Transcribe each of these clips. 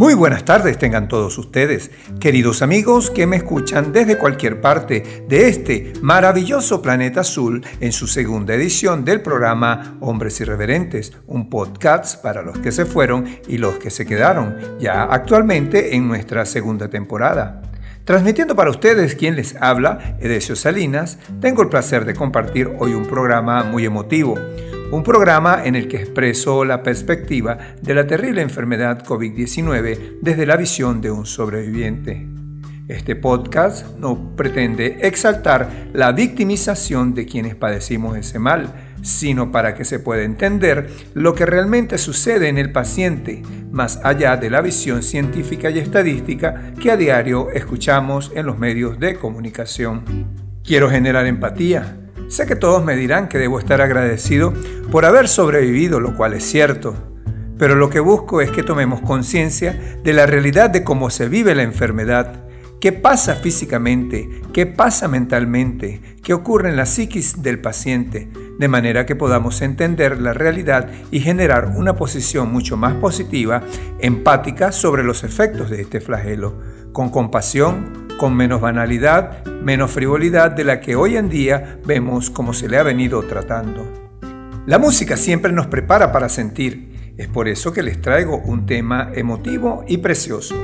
Muy buenas tardes tengan todos ustedes, queridos amigos que me escuchan desde cualquier parte de este maravilloso planeta azul en su segunda edición del programa Hombres Irreverentes, un podcast para los que se fueron y los que se quedaron, ya actualmente en nuestra segunda temporada. Transmitiendo para ustedes quien les habla, Edesio Salinas, tengo el placer de compartir hoy un programa muy emotivo un programa en el que expreso la perspectiva de la terrible enfermedad COVID-19 desde la visión de un sobreviviente. Este podcast no pretende exaltar la victimización de quienes padecimos ese mal, sino para que se pueda entender lo que realmente sucede en el paciente, más allá de la visión científica y estadística que a diario escuchamos en los medios de comunicación. Quiero generar empatía, Sé que todos me dirán que debo estar agradecido por haber sobrevivido, lo cual es cierto, pero lo que busco es que tomemos conciencia de la realidad de cómo se vive la enfermedad, qué pasa físicamente, qué pasa mentalmente, qué ocurre en la psiquis del paciente, de manera que podamos entender la realidad y generar una posición mucho más positiva, empática sobre los efectos de este flagelo, con compasión, con menos banalidad, menos frivolidad de la que hoy en día vemos como se le ha venido tratando. La música siempre nos prepara para sentir, es por eso que les traigo un tema emotivo y precioso,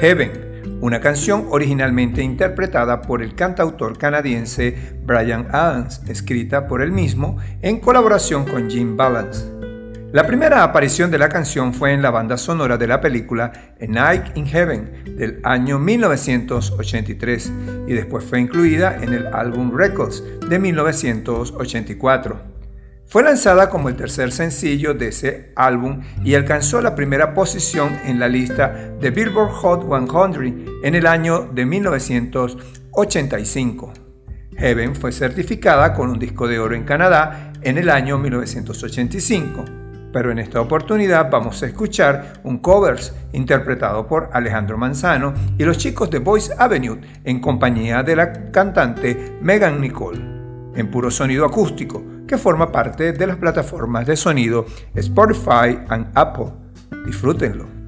Heaven, una canción originalmente interpretada por el cantautor canadiense Brian Adams, escrita por él mismo en colaboración con Jim Balance. La primera aparición de la canción fue en la banda sonora de la película A Night in Heaven del año 1983 y después fue incluida en el álbum Records de 1984. Fue lanzada como el tercer sencillo de ese álbum y alcanzó la primera posición en la lista de Billboard Hot 100 en el año de 1985. Heaven fue certificada con un disco de oro en Canadá en el año 1985 pero en esta oportunidad vamos a escuchar un covers interpretado por Alejandro Manzano y los chicos de Voice Avenue en compañía de la cantante Megan Nicole, en puro sonido acústico, que forma parte de las plataformas de sonido Spotify y Apple. Disfrútenlo.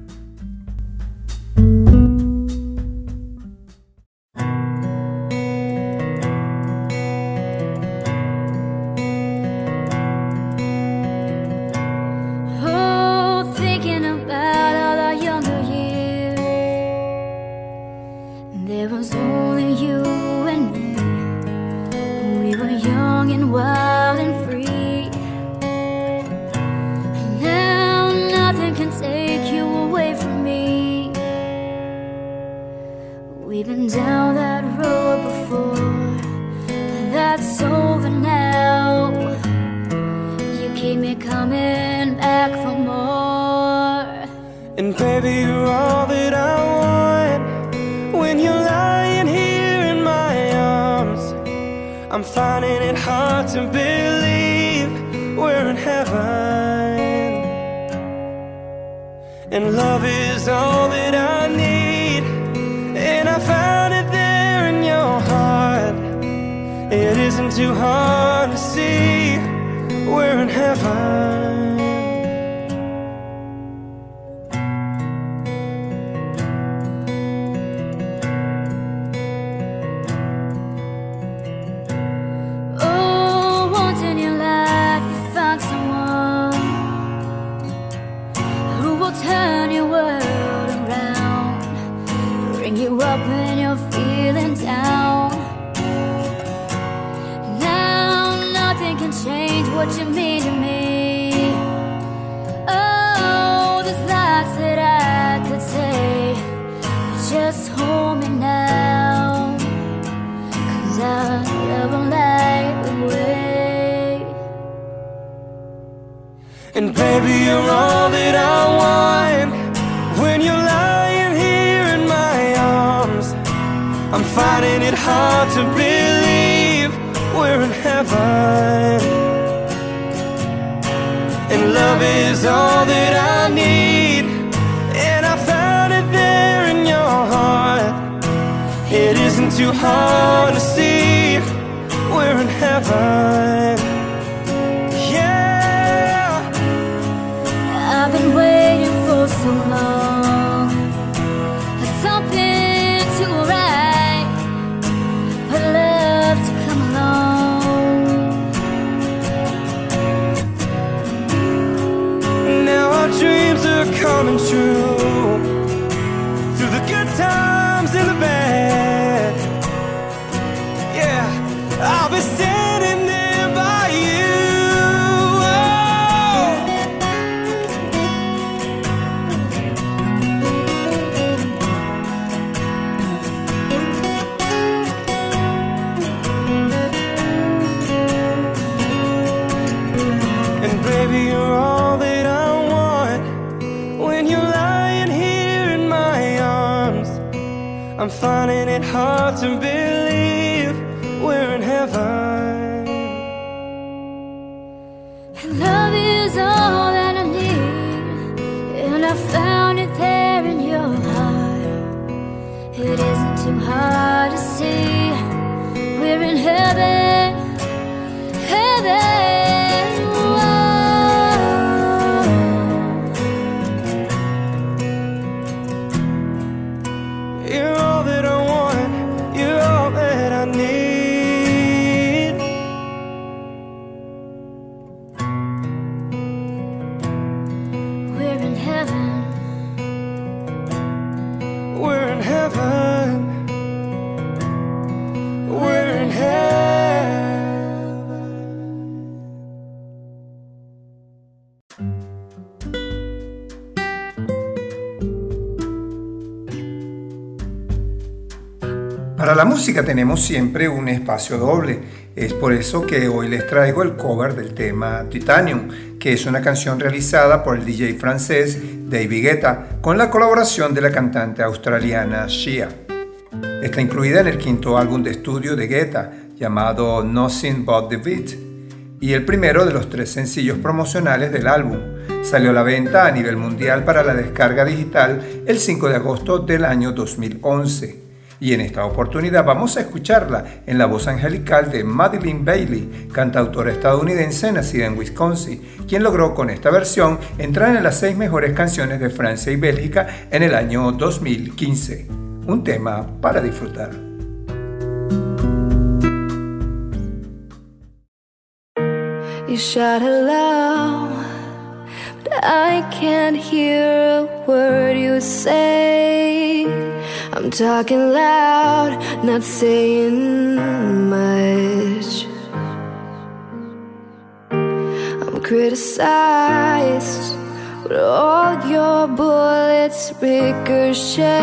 Música tenemos siempre un espacio doble. Es por eso que hoy les traigo el cover del tema Titanium, que es una canción realizada por el DJ francés David Guetta con la colaboración de la cantante australiana Shia. Está incluida en el quinto álbum de estudio de Guetta llamado Nothing But the Beat y el primero de los tres sencillos promocionales del álbum. Salió a la venta a nivel mundial para la descarga digital el 5 de agosto del año 2011 y en esta oportunidad vamos a escucharla en la voz angelical de Madeline Bailey, cantautora estadounidense nacida en Wisconsin, quien logró con esta versión entrar en las seis mejores canciones de Francia y Bélgica en el año 2015. Un tema para disfrutar. I'm talking loud, not saying much. I'm criticized, but all your bullets ricochet.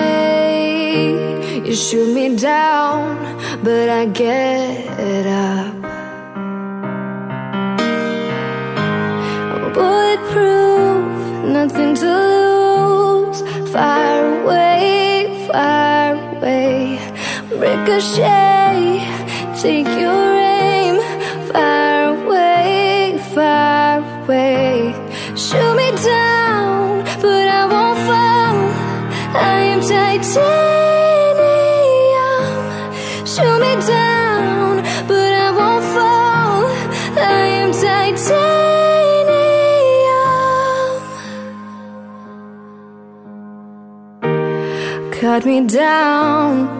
You shoot me down, but I get up. I'm bulletproof, nothing to lose. Fire away, fire. Ricochet, take your aim. Fire away, fire away. Shoot me down, but I won't fall. I am titanium. Shoot me down, but I won't fall. I am titanium. Cut me down,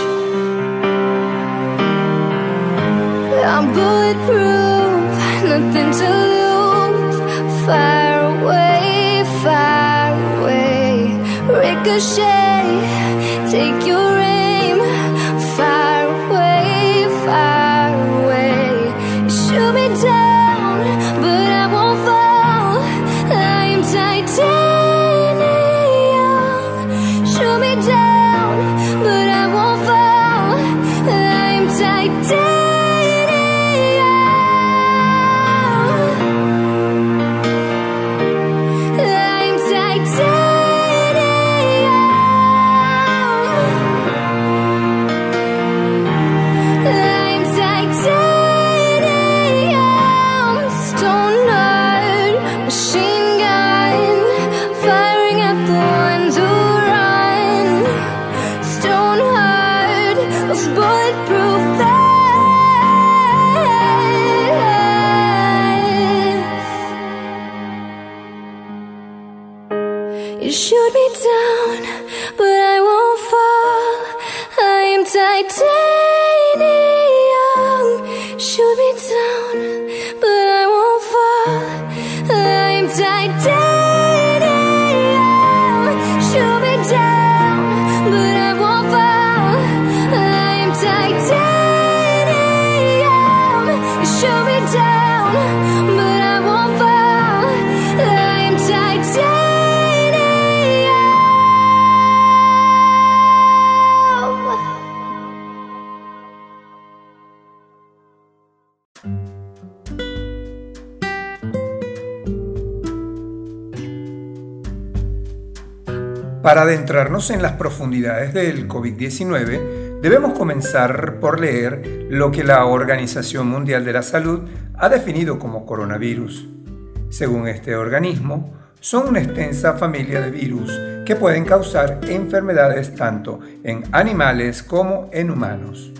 I'm bulletproof, nothing to lose. Fire away, fire away. Ricochet, take your Para adentrarnos en las profundidades del COVID-19, debemos comenzar por leer lo que la Organización Mundial de la Salud ha definido como coronavirus. Según este organismo, son una extensa familia de virus que pueden causar enfermedades tanto en animales como en humanos.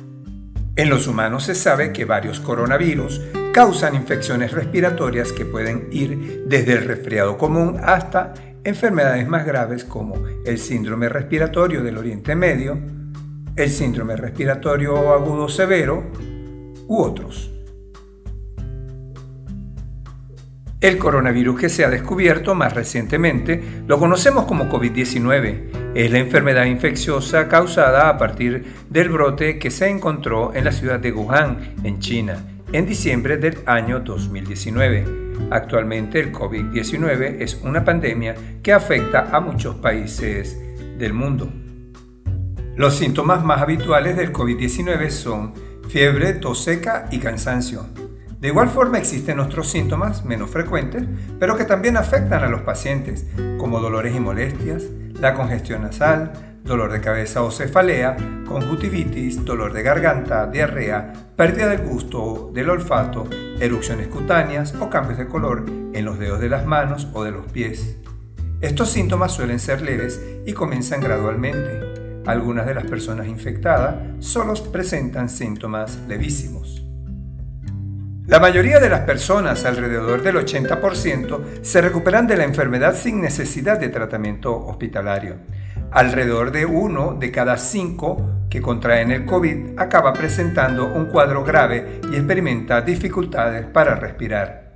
En los humanos se sabe que varios coronavirus causan infecciones respiratorias que pueden ir desde el resfriado común hasta enfermedades más graves como el síndrome respiratorio del Oriente Medio, el síndrome respiratorio agudo severo u otros. El coronavirus que se ha descubierto más recientemente lo conocemos como COVID-19. Es la enfermedad infecciosa causada a partir del brote que se encontró en la ciudad de Wuhan, en China, en diciembre del año 2019. Actualmente el COVID-19 es una pandemia que afecta a muchos países del mundo. Los síntomas más habituales del COVID-19 son fiebre, tos seca y cansancio. De igual forma existen otros síntomas menos frecuentes, pero que también afectan a los pacientes, como dolores y molestias, la congestión nasal, dolor de cabeza o cefalea, conjuntivitis, dolor de garganta, diarrea, pérdida del gusto, del olfato, erupciones cutáneas o cambios de color en los dedos de las manos o de los pies. Estos síntomas suelen ser leves y comienzan gradualmente. Algunas de las personas infectadas solo presentan síntomas levísimos. La mayoría de las personas, alrededor del 80%, se recuperan de la enfermedad sin necesidad de tratamiento hospitalario. Alrededor de uno de cada cinco que contraen el COVID acaba presentando un cuadro grave y experimenta dificultades para respirar.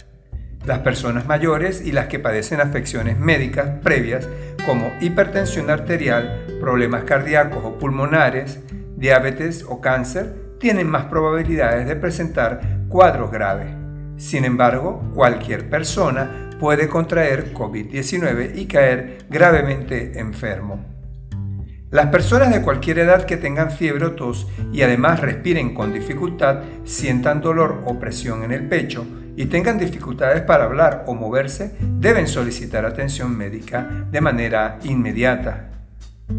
Las personas mayores y las que padecen afecciones médicas previas como hipertensión arterial, problemas cardíacos o pulmonares, diabetes o cáncer tienen más probabilidades de presentar cuadros graves. Sin embargo, cualquier persona puede contraer COVID-19 y caer gravemente enfermo. Las personas de cualquier edad que tengan fiebre o tos y además respiren con dificultad, sientan dolor o presión en el pecho y tengan dificultades para hablar o moverse, deben solicitar atención médica de manera inmediata.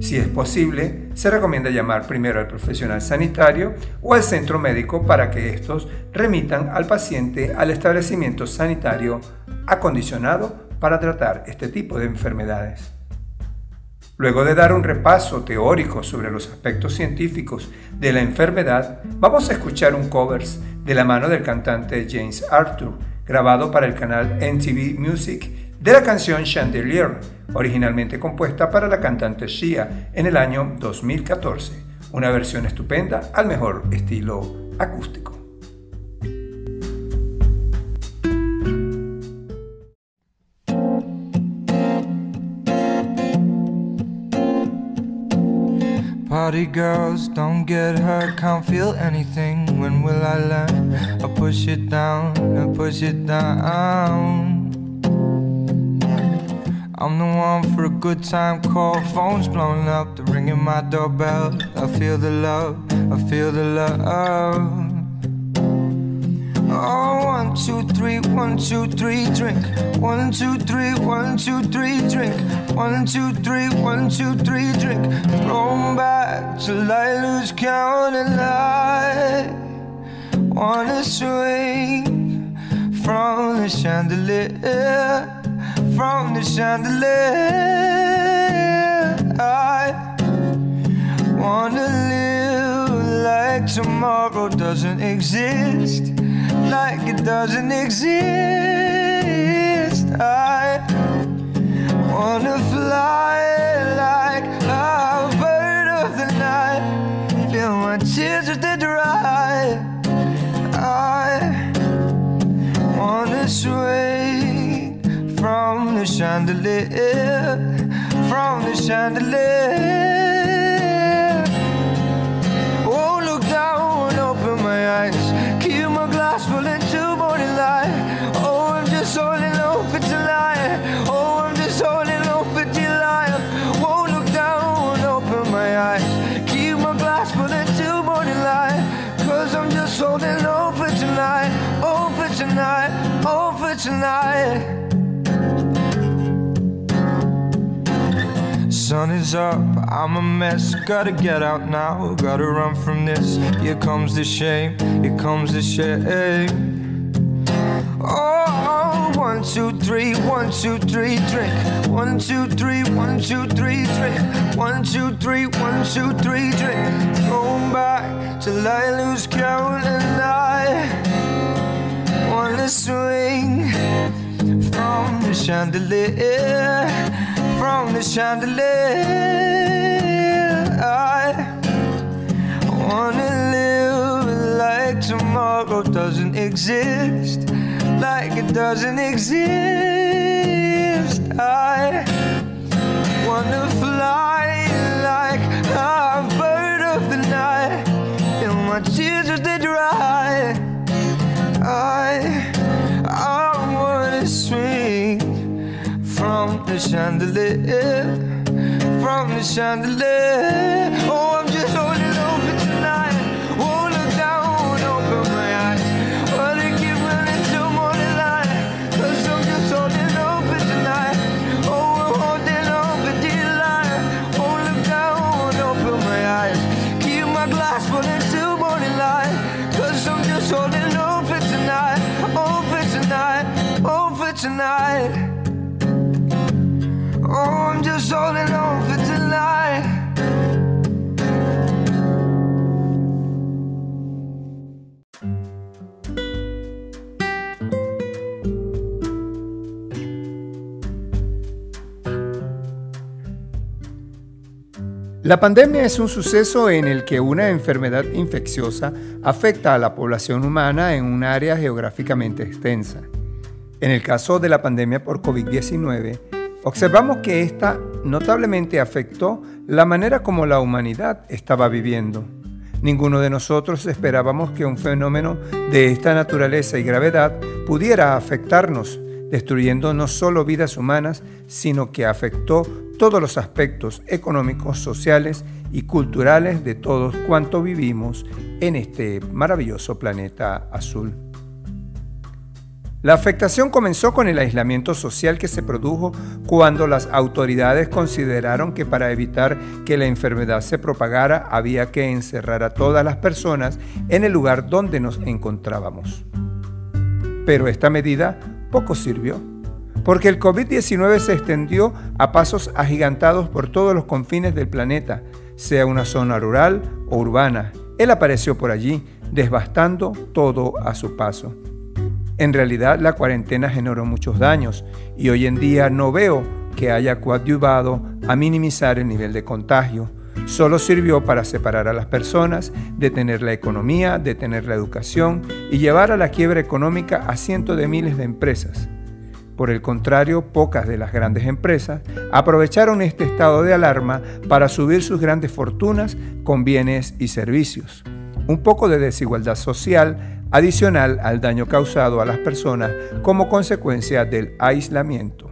Si es posible, se recomienda llamar primero al profesional sanitario o al centro médico para que estos remitan al paciente al establecimiento sanitario acondicionado para tratar este tipo de enfermedades. Luego de dar un repaso teórico sobre los aspectos científicos de la enfermedad, vamos a escuchar un covers de la mano del cantante James Arthur, grabado para el canal NTV Music de la canción Chandelier, originalmente compuesta para la cantante Shia en el año 2014, una versión estupenda al mejor estilo acústico. Party girls don't get hurt, can't feel anything. When will I learn? I push it down, I push it down. I'm the one for a good time call. Phone's blowing up, they're ringing my doorbell. I feel the love, I feel the love. Oh, one, two, three, one, two, three, drink. One, two, three, one, two, three, drink. One, two, three, one, two, three, drink. Roll back till I lose count and I wanna swing from the chandelier from the chandelier. I wanna live like tomorrow doesn't exist, like it doesn't exist. I wanna fly like a bird of the night, feel my tears as they dry. I wanna sway from the chandelier, from the chandelier. Oh, look down, open my eyes, full until morning light. Oh, I'm just holding on for tonight. Oh, I'm just holding on for delight. Oh, look down, open my eyes, keep my glass full until morning light. Cause I'm just holding on for tonight, oh, for tonight, oh, sun is up, I'm a mess. Gotta get out now, gotta run from this. Here comes the shame, here comes the shame. Oh, one, two, three, one, two, three, drink. One, two, three, one, two, three, drink. One, two, three, one, two, three, drink. Going back till I lose count and I wanna swing from the chandelier, from the chandelier. I wanna live like tomorrow doesn't exist, like it doesn't exist. I wanna fly like a bird of the night, and my tears as dry. I from the chandelier, from the chandelier. Oh, I'm La pandemia es un suceso en el que una enfermedad infecciosa afecta a la población humana en un área geográficamente extensa. En el caso de la pandemia por COVID-19, observamos que esta notablemente afectó la manera como la humanidad estaba viviendo. Ninguno de nosotros esperábamos que un fenómeno de esta naturaleza y gravedad pudiera afectarnos, destruyendo no solo vidas humanas, sino que afectó todos los aspectos económicos, sociales y culturales de todos cuanto vivimos en este maravilloso planeta azul. La afectación comenzó con el aislamiento social que se produjo cuando las autoridades consideraron que para evitar que la enfermedad se propagara había que encerrar a todas las personas en el lugar donde nos encontrábamos. Pero esta medida poco sirvió, porque el COVID-19 se extendió a pasos agigantados por todos los confines del planeta, sea una zona rural o urbana. Él apareció por allí, devastando todo a su paso. En realidad la cuarentena generó muchos daños y hoy en día no veo que haya coadyuvado a minimizar el nivel de contagio. Solo sirvió para separar a las personas, detener la economía, detener la educación y llevar a la quiebra económica a cientos de miles de empresas. Por el contrario, pocas de las grandes empresas aprovecharon este estado de alarma para subir sus grandes fortunas con bienes y servicios. Un poco de desigualdad social adicional al daño causado a las personas como consecuencia del aislamiento.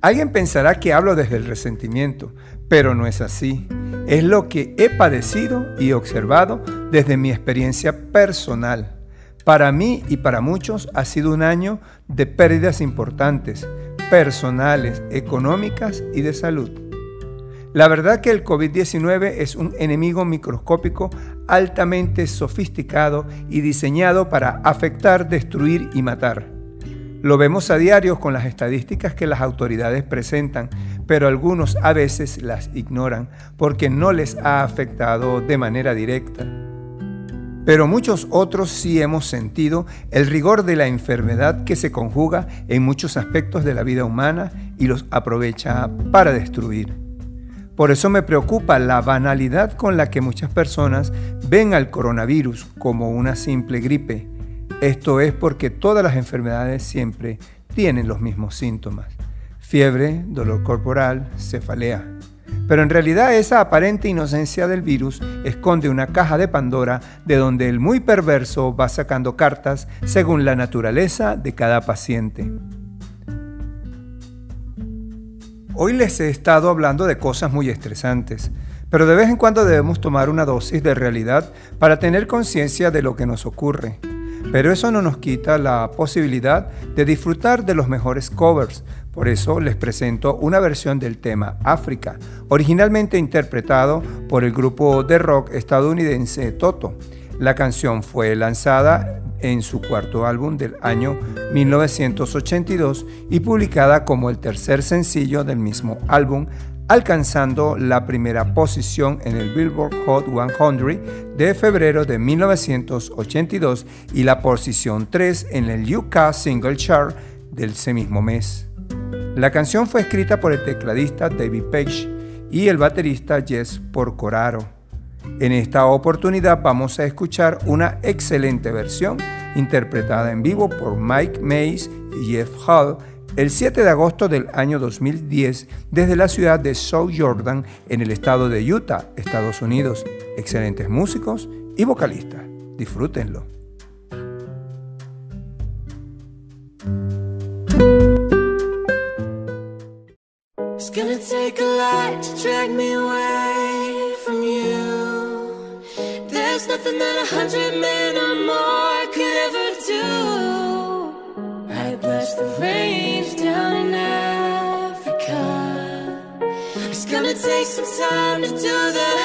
Alguien pensará que hablo desde el resentimiento, pero no es así. Es lo que he padecido y observado desde mi experiencia personal. Para mí y para muchos ha sido un año de pérdidas importantes, personales, económicas y de salud. La verdad que el COVID-19 es un enemigo microscópico altamente sofisticado y diseñado para afectar, destruir y matar. Lo vemos a diario con las estadísticas que las autoridades presentan, pero algunos a veces las ignoran porque no les ha afectado de manera directa. Pero muchos otros sí hemos sentido el rigor de la enfermedad que se conjuga en muchos aspectos de la vida humana y los aprovecha para destruir. Por eso me preocupa la banalidad con la que muchas personas ven al coronavirus como una simple gripe. Esto es porque todas las enfermedades siempre tienen los mismos síntomas. Fiebre, dolor corporal, cefalea. Pero en realidad esa aparente inocencia del virus esconde una caja de Pandora de donde el muy perverso va sacando cartas según la naturaleza de cada paciente. Hoy les he estado hablando de cosas muy estresantes, pero de vez en cuando debemos tomar una dosis de realidad para tener conciencia de lo que nos ocurre. Pero eso no nos quita la posibilidad de disfrutar de los mejores covers. Por eso les presento una versión del tema África, originalmente interpretado por el grupo de rock estadounidense Toto. La canción fue lanzada en su cuarto álbum del año 1982 y publicada como el tercer sencillo del mismo álbum, alcanzando la primera posición en el Billboard Hot 100 de febrero de 1982 y la posición 3 en el UK Single Chart del ese mismo mes. La canción fue escrita por el tecladista David Page y el baterista Jess Porcoraro. En esta oportunidad vamos a escuchar una excelente versión interpretada en vivo por Mike Mays y Jeff Hall el 7 de agosto del año 2010 desde la ciudad de South Jordan en el estado de Utah, Estados Unidos. Excelentes músicos y vocalistas. Disfrútenlo. I the rains down in Africa. It's gonna take some time to do the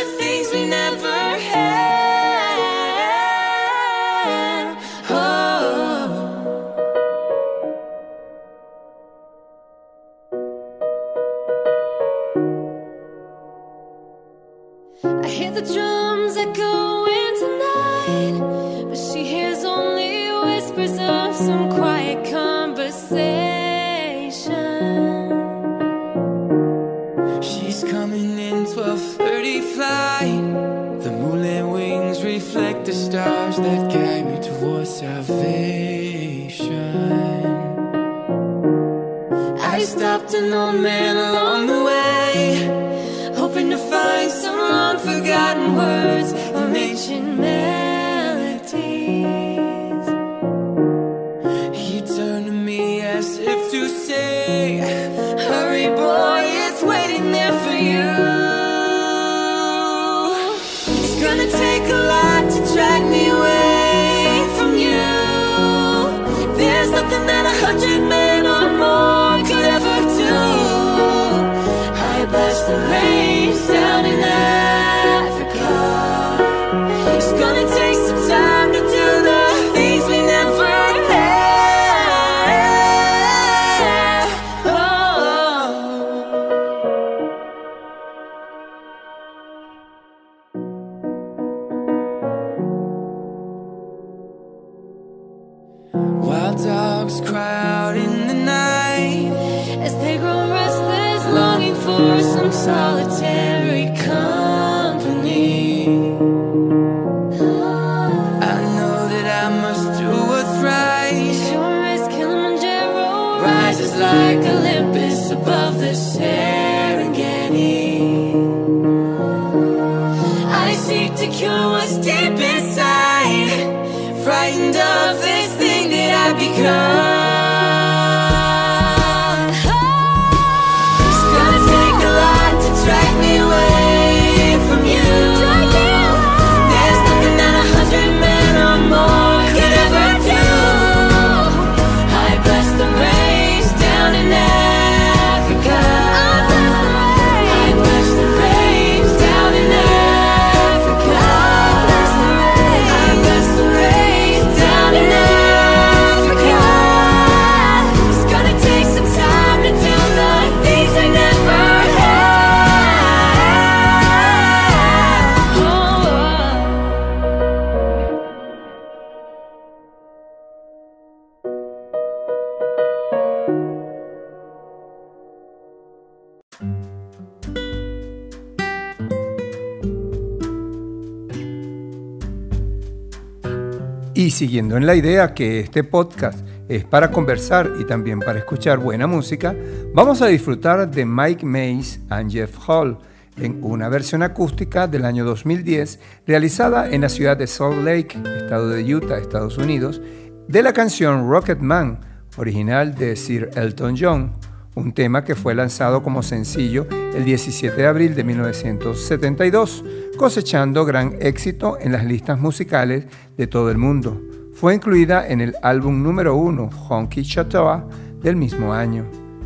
siguiendo en la idea que este podcast es para conversar y también para escuchar buena música, vamos a disfrutar de Mike Mays and Jeff Hall en una versión acústica del año 2010 realizada en la ciudad de Salt Lake, estado de Utah, Estados Unidos, de la canción Rocket Man, original de Sir Elton John, un tema que fue lanzado como sencillo el 17 de abril de 1972, cosechando gran éxito en las listas musicales de todo el mundo. Fue incluida en el álbum número uno Honky Chateau del mismo año.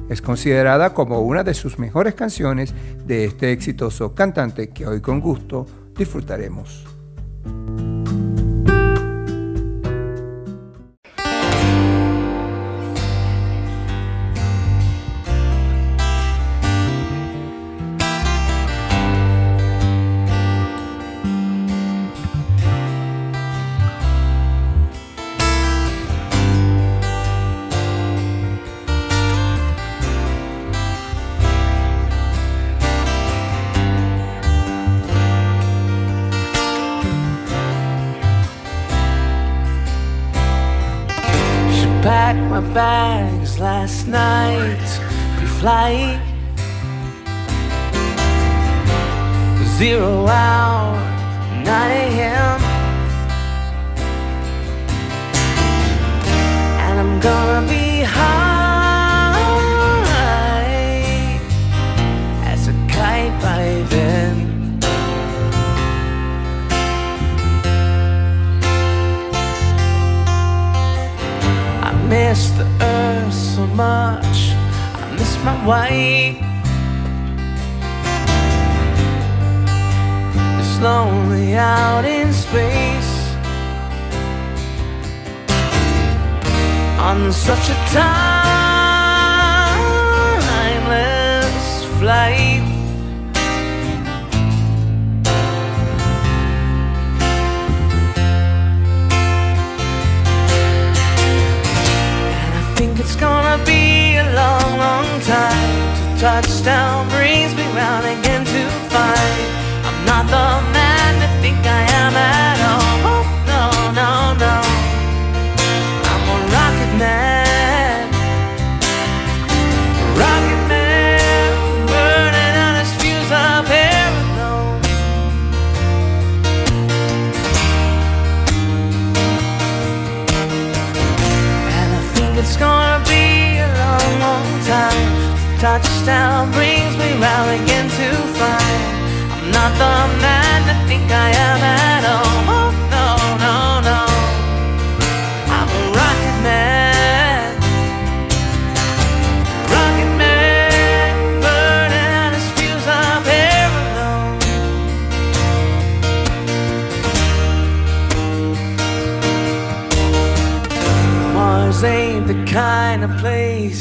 Es considerada como una de sus mejores canciones de este exitoso cantante que hoy con gusto disfrutaremos. Pre-flight. Zero hour, 9 a.m. And I'm gonna be high as a kite by then. I miss the earth so much. My wife. It's lonely out in space on such a timeless flight. Time till touchdown brings me round again to find I'm not the Touchdown brings me round again to find I'm not the man I think I am at all. Oh, no, no, no. I'm a rocket man. Rocket man, burning out his fuse of air alone. Mars ain't the kind of place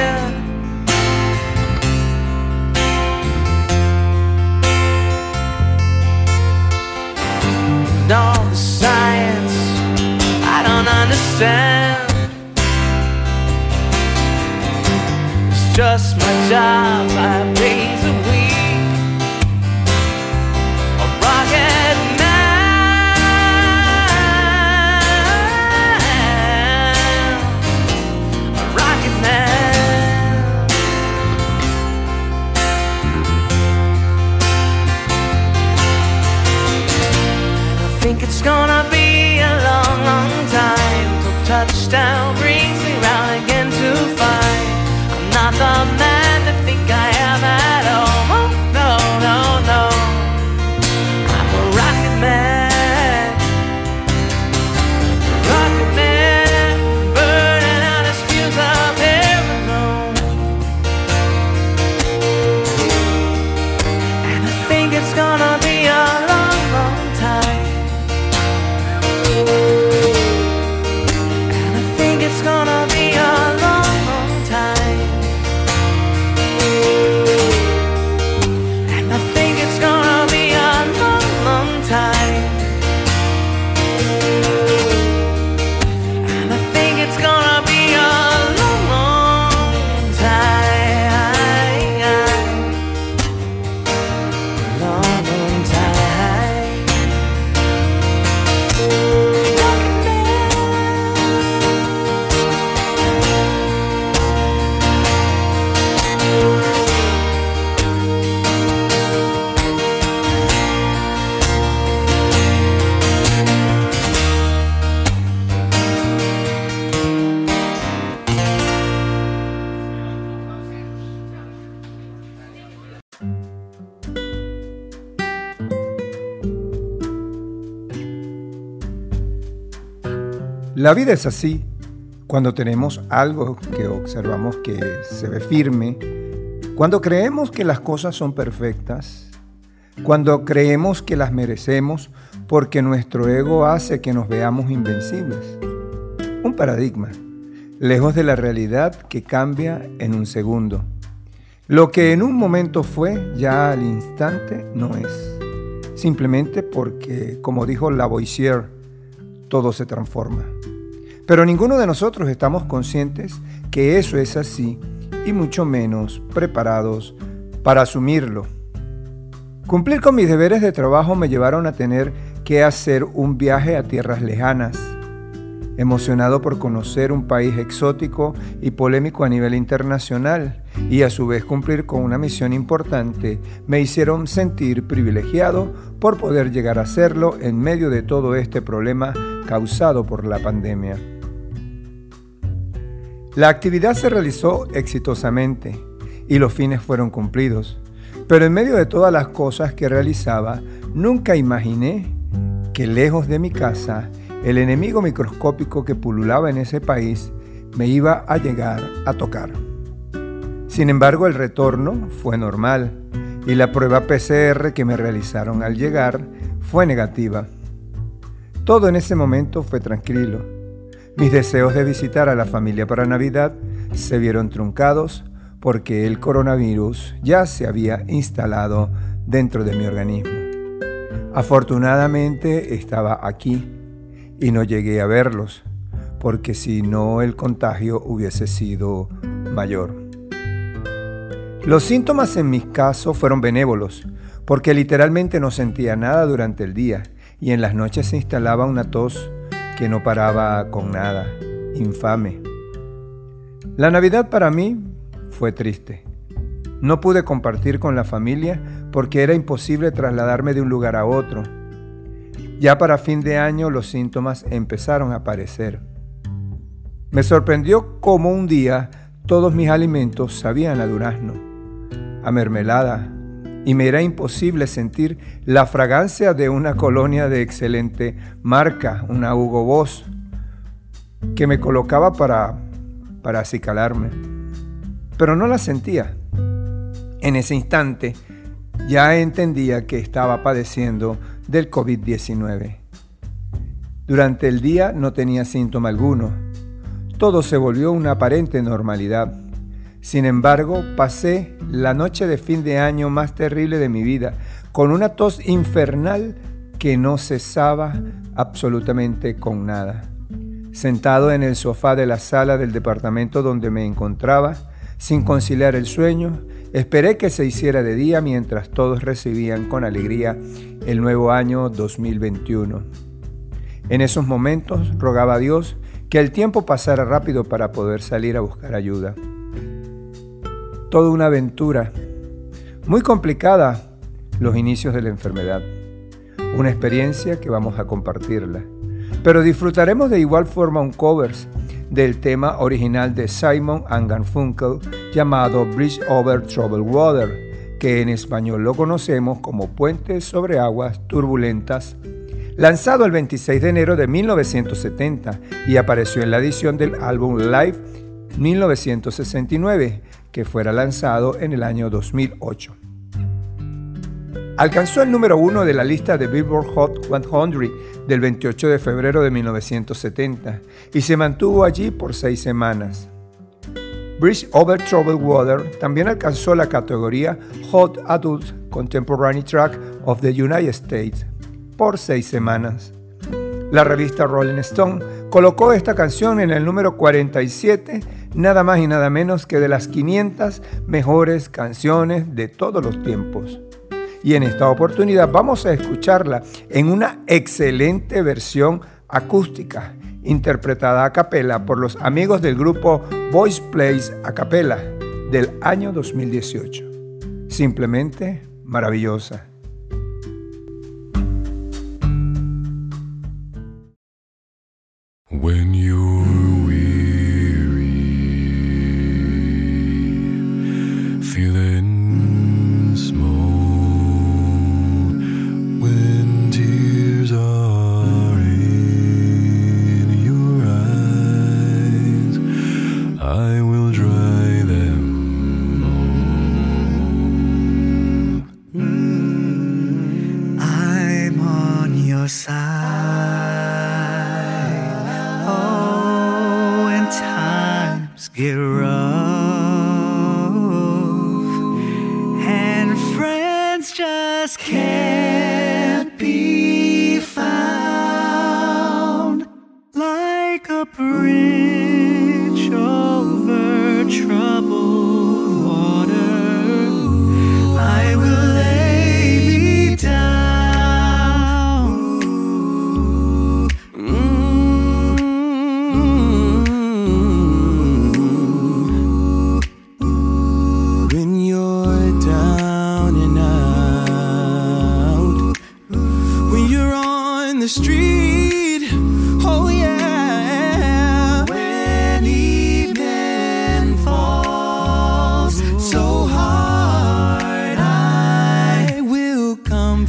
Understand. It's just my job, five days a week. A rocket man. A rocket man. I think it's gonna be touchdown brings me round again to find I'm not the La vida es así. Cuando tenemos algo que observamos que se ve firme, cuando creemos que las cosas son perfectas, cuando creemos que las merecemos porque nuestro ego hace que nos veamos invencibles. Un paradigma, lejos de la realidad que cambia en un segundo. Lo que en un momento fue, ya al instante no es. Simplemente porque, como dijo Lavoisier, todo se transforma. Pero ninguno de nosotros estamos conscientes que eso es así y mucho menos preparados para asumirlo. Cumplir con mis deberes de trabajo me llevaron a tener que hacer un viaje a tierras lejanas. Emocionado por conocer un país exótico y polémico a nivel internacional y a su vez cumplir con una misión importante, me hicieron sentir privilegiado por poder llegar a hacerlo en medio de todo este problema causado por la pandemia. La actividad se realizó exitosamente y los fines fueron cumplidos, pero en medio de todas las cosas que realizaba, nunca imaginé que lejos de mi casa, el enemigo microscópico que pululaba en ese país me iba a llegar a tocar. Sin embargo, el retorno fue normal y la prueba PCR que me realizaron al llegar fue negativa. Todo en ese momento fue tranquilo mis deseos de visitar a la familia para Navidad se vieron truncados porque el coronavirus ya se había instalado dentro de mi organismo. Afortunadamente estaba aquí y no llegué a verlos, porque si no el contagio hubiese sido mayor. Los síntomas en mi caso fueron benévolos, porque literalmente no sentía nada durante el día y en las noches se instalaba una tos que no paraba con nada, infame. La Navidad para mí fue triste. No pude compartir con la familia porque era imposible trasladarme de un lugar a otro. Ya para fin de año los síntomas empezaron a aparecer. Me sorprendió cómo un día todos mis alimentos sabían a durazno, a mermelada, y me era imposible sentir la fragancia de una colonia de excelente marca, una Hugo Boss, que me colocaba para, para acicalarme. Pero no la sentía. En ese instante ya entendía que estaba padeciendo del COVID-19. Durante el día no tenía síntoma alguno. Todo se volvió una aparente normalidad. Sin embargo, pasé la noche de fin de año más terrible de mi vida, con una tos infernal que no cesaba absolutamente con nada. Sentado en el sofá de la sala del departamento donde me encontraba, sin conciliar el sueño, esperé que se hiciera de día mientras todos recibían con alegría el nuevo año 2021. En esos momentos rogaba a Dios que el tiempo pasara rápido para poder salir a buscar ayuda toda una aventura. Muy complicada los inicios de la enfermedad. Una experiencia que vamos a compartirla. Pero disfrutaremos de igual forma un covers del tema original de Simon and Garfunkel llamado Bridge Over Troubled Water, que en español lo conocemos como Puente sobre aguas turbulentas, lanzado el 26 de enero de 1970 y apareció en la edición del álbum Live 1969 que fuera lanzado en el año 2008. Alcanzó el número uno de la lista de Billboard Hot 100 del 28 de febrero de 1970 y se mantuvo allí por seis semanas. Bridge Over Troubled Water también alcanzó la categoría Hot Adult Contemporary Track of the United States por seis semanas. La revista Rolling Stone colocó esta canción en el número 47 nada más y nada menos que de las 500 mejores canciones de todos los tiempos. Y en esta oportunidad vamos a escucharla en una excelente versión acústica, interpretada a capela por los amigos del grupo Voice Plays a capela del año 2018. Simplemente maravillosa. When you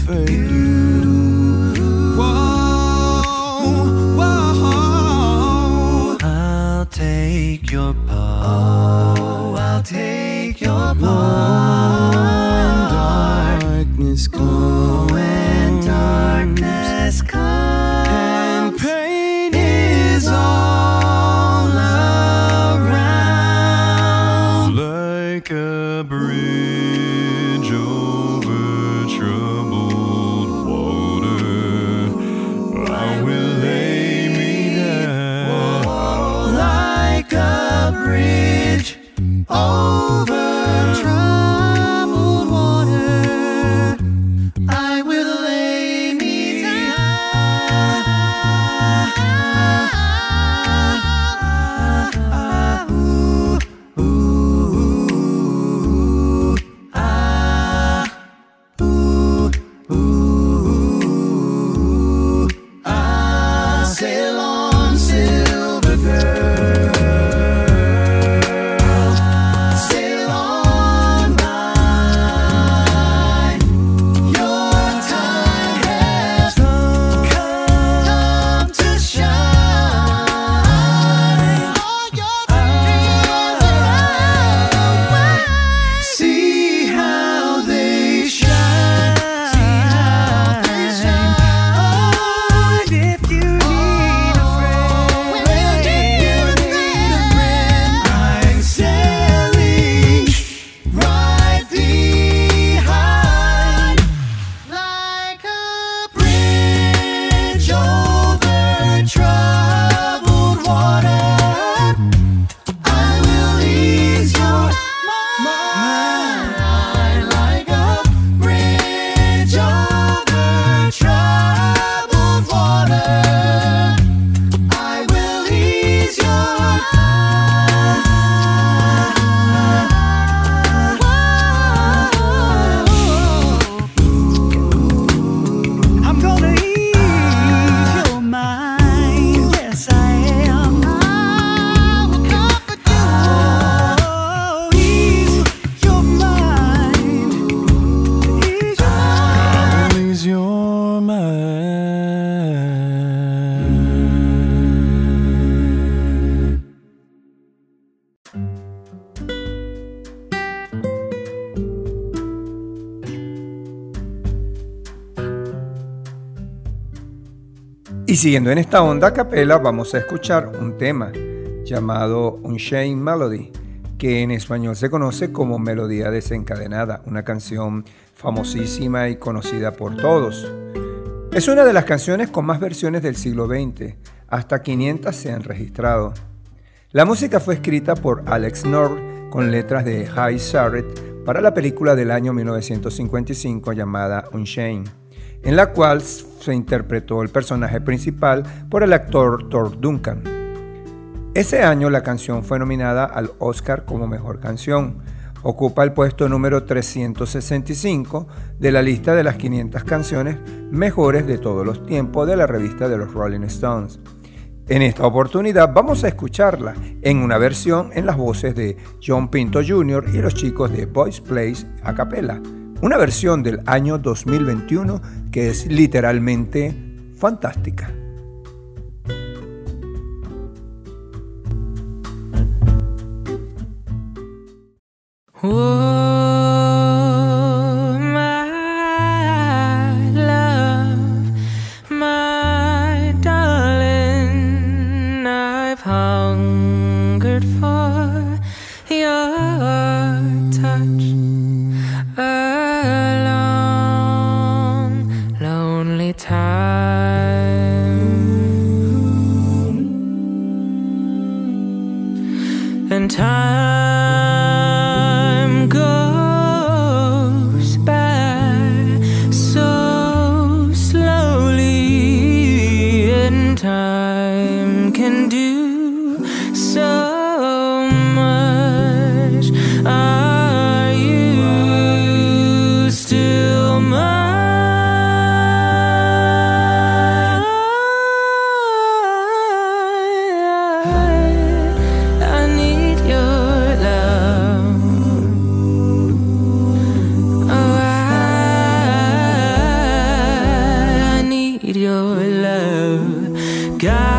fade. Y siguiendo en esta onda a capela, vamos a escuchar un tema llamado Unchained Melody, que en español se conoce como Melodía Desencadenada, una canción famosísima y conocida por todos. Es una de las canciones con más versiones del siglo XX, hasta 500 se han registrado. La música fue escrita por Alex North con letras de High Sarret para la película del año 1955 llamada Unchained, en la cual se interpretó el personaje principal por el actor Thor Duncan. Ese año la canción fue nominada al Oscar como Mejor Canción. Ocupa el puesto número 365 de la lista de las 500 canciones mejores de todos los tiempos de la revista de los Rolling Stones. En esta oportunidad vamos a escucharla en una versión en las voces de John Pinto Jr. y los chicos de Boys Place a capella. Una versión del año 2021 que es literalmente fantástica. Oh, God,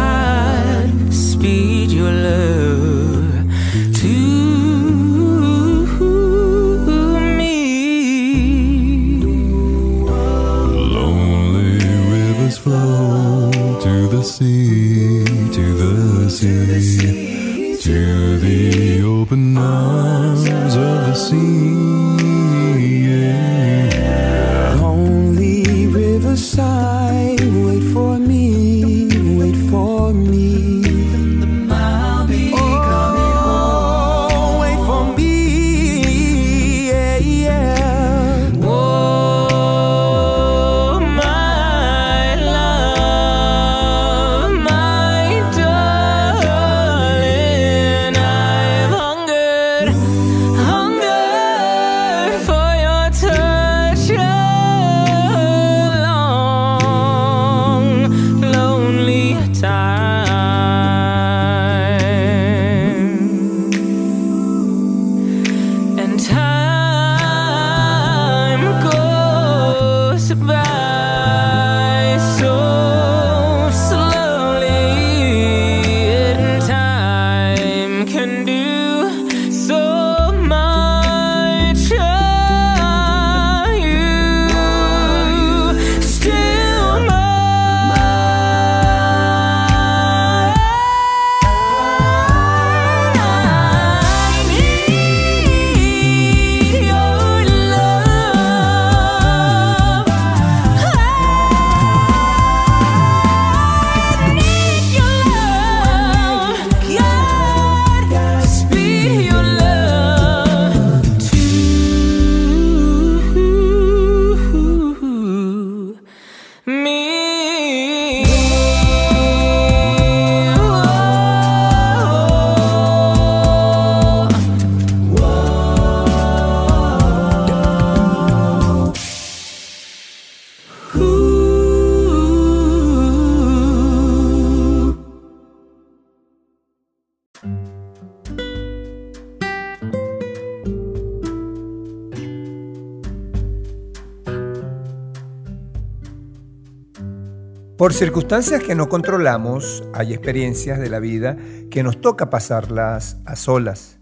Por circunstancias que no controlamos, hay experiencias de la vida que nos toca pasarlas a solas.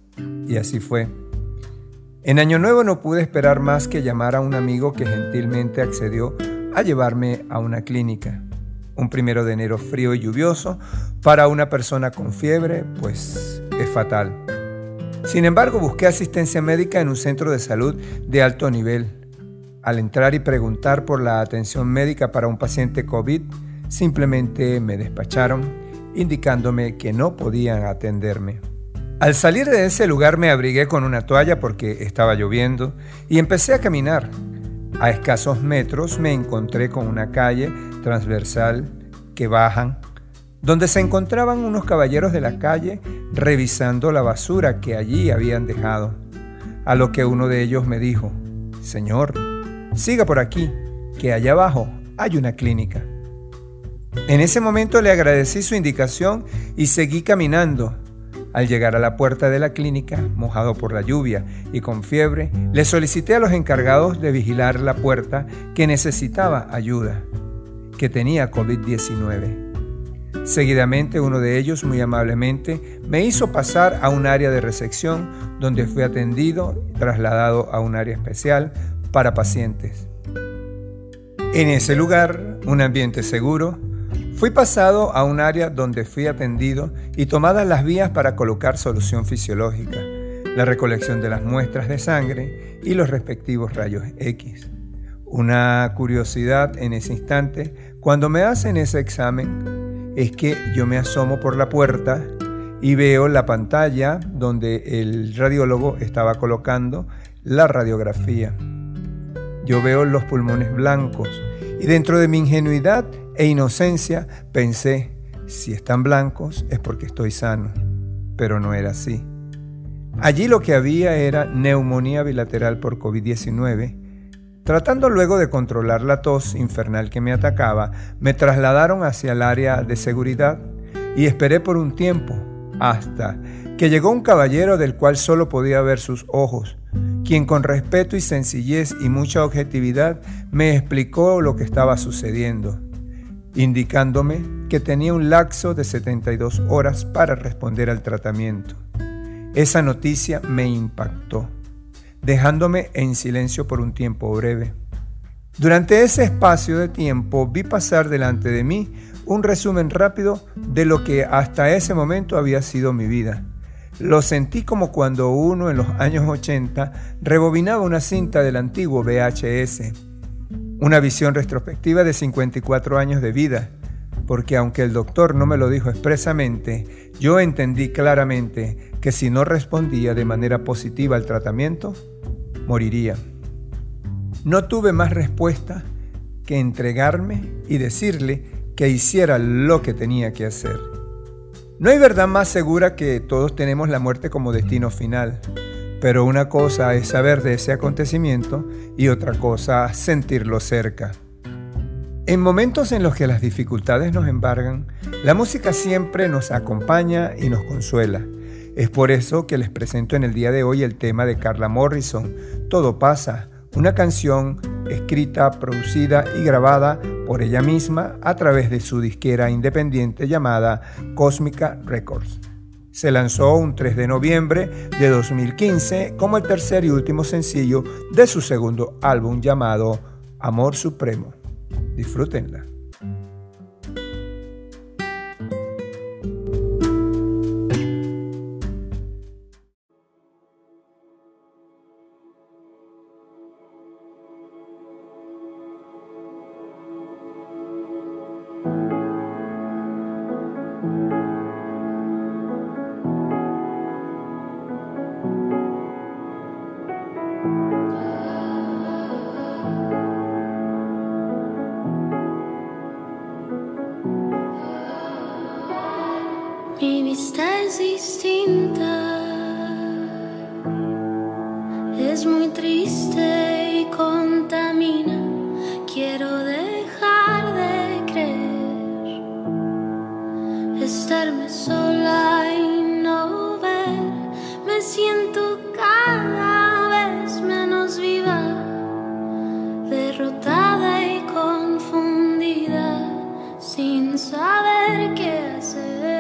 Y así fue. En Año Nuevo no pude esperar más que llamar a un amigo que gentilmente accedió a llevarme a una clínica. Un primero de enero frío y lluvioso para una persona con fiebre, pues es fatal. Sin embargo, busqué asistencia médica en un centro de salud de alto nivel. Al entrar y preguntar por la atención médica para un paciente COVID, simplemente me despacharon, indicándome que no podían atenderme. Al salir de ese lugar me abrigué con una toalla porque estaba lloviendo y empecé a caminar. A escasos metros me encontré con una calle transversal que bajan, donde se encontraban unos caballeros de la calle revisando la basura que allí habían dejado. A lo que uno de ellos me dijo, Señor, siga por aquí, que allá abajo hay una clínica. En ese momento le agradecí su indicación y seguí caminando. Al llegar a la puerta de la clínica, mojado por la lluvia y con fiebre, le solicité a los encargados de vigilar la puerta que necesitaba ayuda, que tenía COVID-19. Seguidamente uno de ellos muy amablemente me hizo pasar a un área de recepción donde fui atendido y trasladado a un área especial para pacientes. En ese lugar, un ambiente seguro, fui pasado a un área donde fui atendido y tomadas las vías para colocar solución fisiológica. la recolección de las muestras de sangre y los respectivos rayos X. Una curiosidad en ese instante, cuando me hacen ese examen, es que yo me asomo por la puerta y veo la pantalla donde el radiólogo estaba colocando la radiografía. Yo veo los pulmones blancos y dentro de mi ingenuidad e inocencia pensé, si están blancos es porque estoy sano, pero no era así. Allí lo que había era neumonía bilateral por COVID-19. Tratando luego de controlar la tos infernal que me atacaba, me trasladaron hacia el área de seguridad y esperé por un tiempo, hasta que llegó un caballero del cual solo podía ver sus ojos, quien con respeto y sencillez y mucha objetividad me explicó lo que estaba sucediendo, indicándome que tenía un lapso de 72 horas para responder al tratamiento. Esa noticia me impactó, dejándome en silencio por un tiempo breve. Durante ese espacio de tiempo vi pasar delante de mí un resumen rápido de lo que hasta ese momento había sido mi vida. Lo sentí como cuando uno en los años 80 rebobinaba una cinta del antiguo VHS. Una visión retrospectiva de 54 años de vida, porque aunque el doctor no me lo dijo expresamente, yo entendí claramente que si no respondía de manera positiva al tratamiento, moriría. No tuve más respuesta que entregarme y decirle que hiciera lo que tenía que hacer. No hay verdad más segura que todos tenemos la muerte como destino final, pero una cosa es saber de ese acontecimiento y otra cosa sentirlo cerca. En momentos en los que las dificultades nos embargan, la música siempre nos acompaña y nos consuela. Es por eso que les presento en el día de hoy el tema de Carla Morrison, Todo pasa, una canción escrita, producida y grabada por ella misma a través de su disquera independiente llamada Cósmica Records. Se lanzó un 3 de noviembre de 2015 como el tercer y último sencillo de su segundo álbum llamado Amor Supremo. Disfrútenla. Saber qué hacer.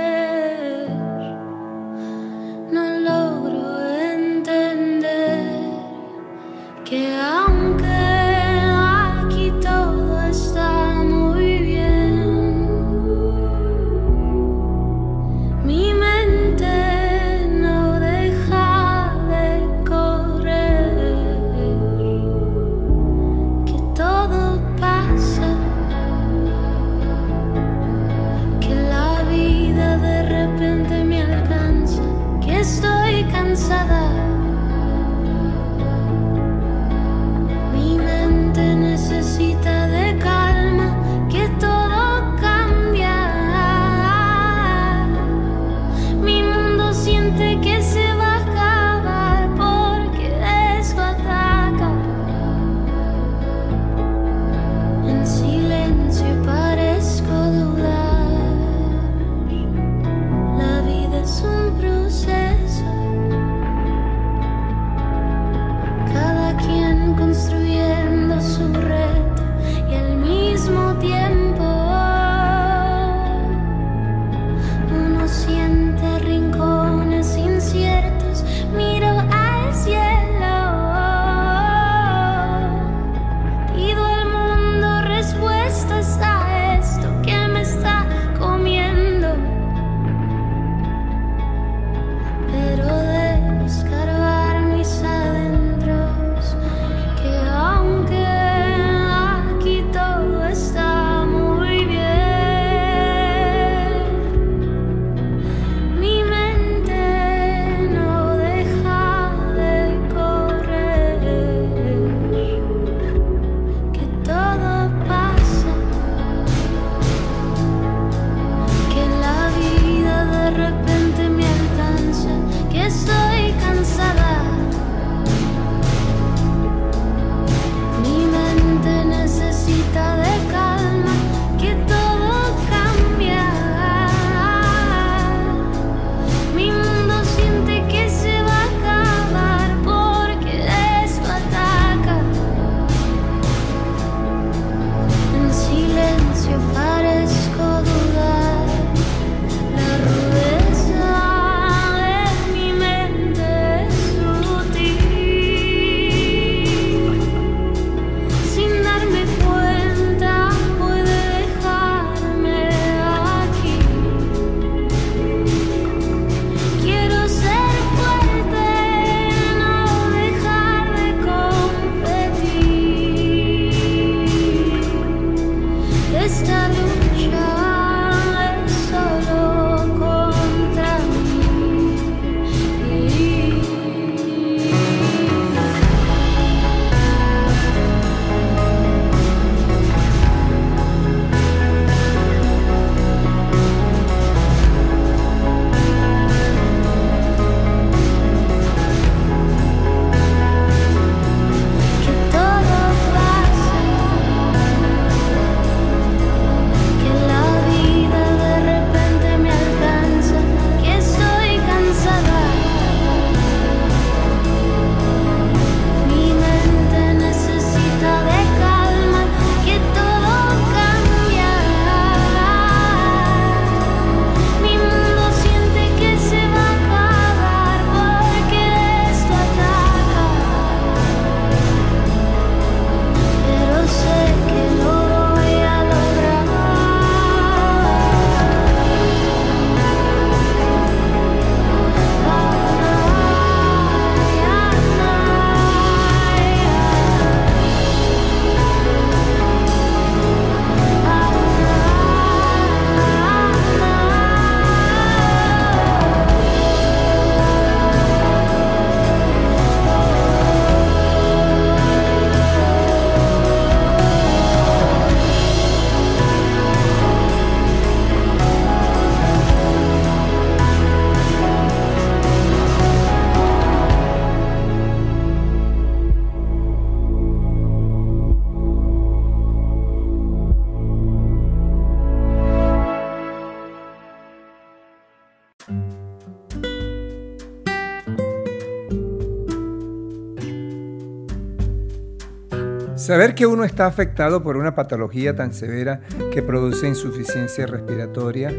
Saber que uno está afectado por una patología tan severa que produce insuficiencia respiratoria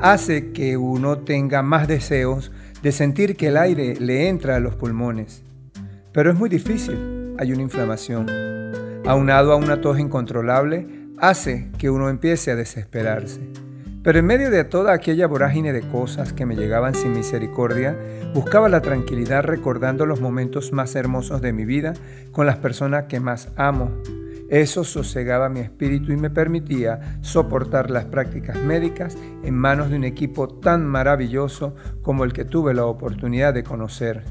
hace que uno tenga más deseos de sentir que el aire le entra a los pulmones. Pero es muy difícil, hay una inflamación. Aunado a una tos incontrolable, hace que uno empiece a desesperarse. Pero en medio de toda aquella vorágine de cosas que me llegaban sin misericordia, buscaba la tranquilidad recordando los momentos más hermosos de mi vida con las personas que más amo. Eso sosegaba mi espíritu y me permitía soportar las prácticas médicas en manos de un equipo tan maravilloso como el que tuve la oportunidad de conocer.